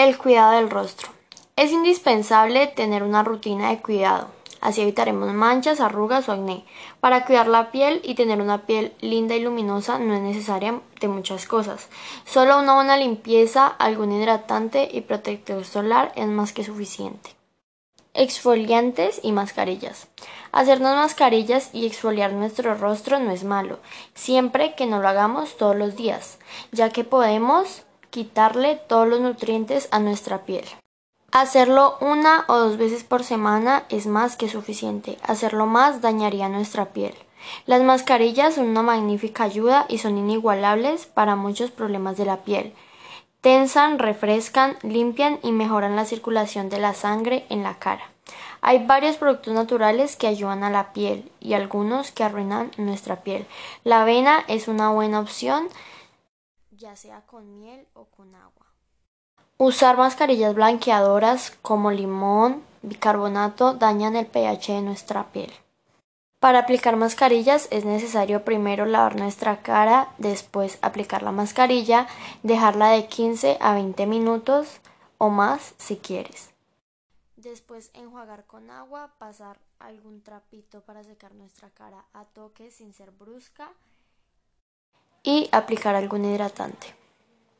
El cuidado del rostro. Es indispensable tener una rutina de cuidado, así evitaremos manchas, arrugas o acné. Para cuidar la piel y tener una piel linda y luminosa no es necesaria de muchas cosas. Solo una buena limpieza, algún hidratante y protector solar es más que suficiente. Exfoliantes y mascarillas. Hacernos mascarillas y exfoliar nuestro rostro no es malo, siempre que no lo hagamos todos los días, ya que podemos quitarle todos los nutrientes a nuestra piel. Hacerlo una o dos veces por semana es más que suficiente. Hacerlo más dañaría nuestra piel. Las mascarillas son una magnífica ayuda y son inigualables para muchos problemas de la piel. Tensan, refrescan, limpian y mejoran la circulación de la sangre en la cara. Hay varios productos naturales que ayudan a la piel y algunos que arruinan nuestra piel. La avena es una buena opción ya sea con miel o con agua. Usar mascarillas blanqueadoras como limón, bicarbonato dañan el pH de nuestra piel. Para aplicar mascarillas es necesario primero lavar nuestra cara, después aplicar la mascarilla, dejarla de 15 a 20 minutos o más si quieres. Después enjuagar con agua, pasar algún trapito para secar nuestra cara a toque sin ser brusca y aplicar algún hidratante.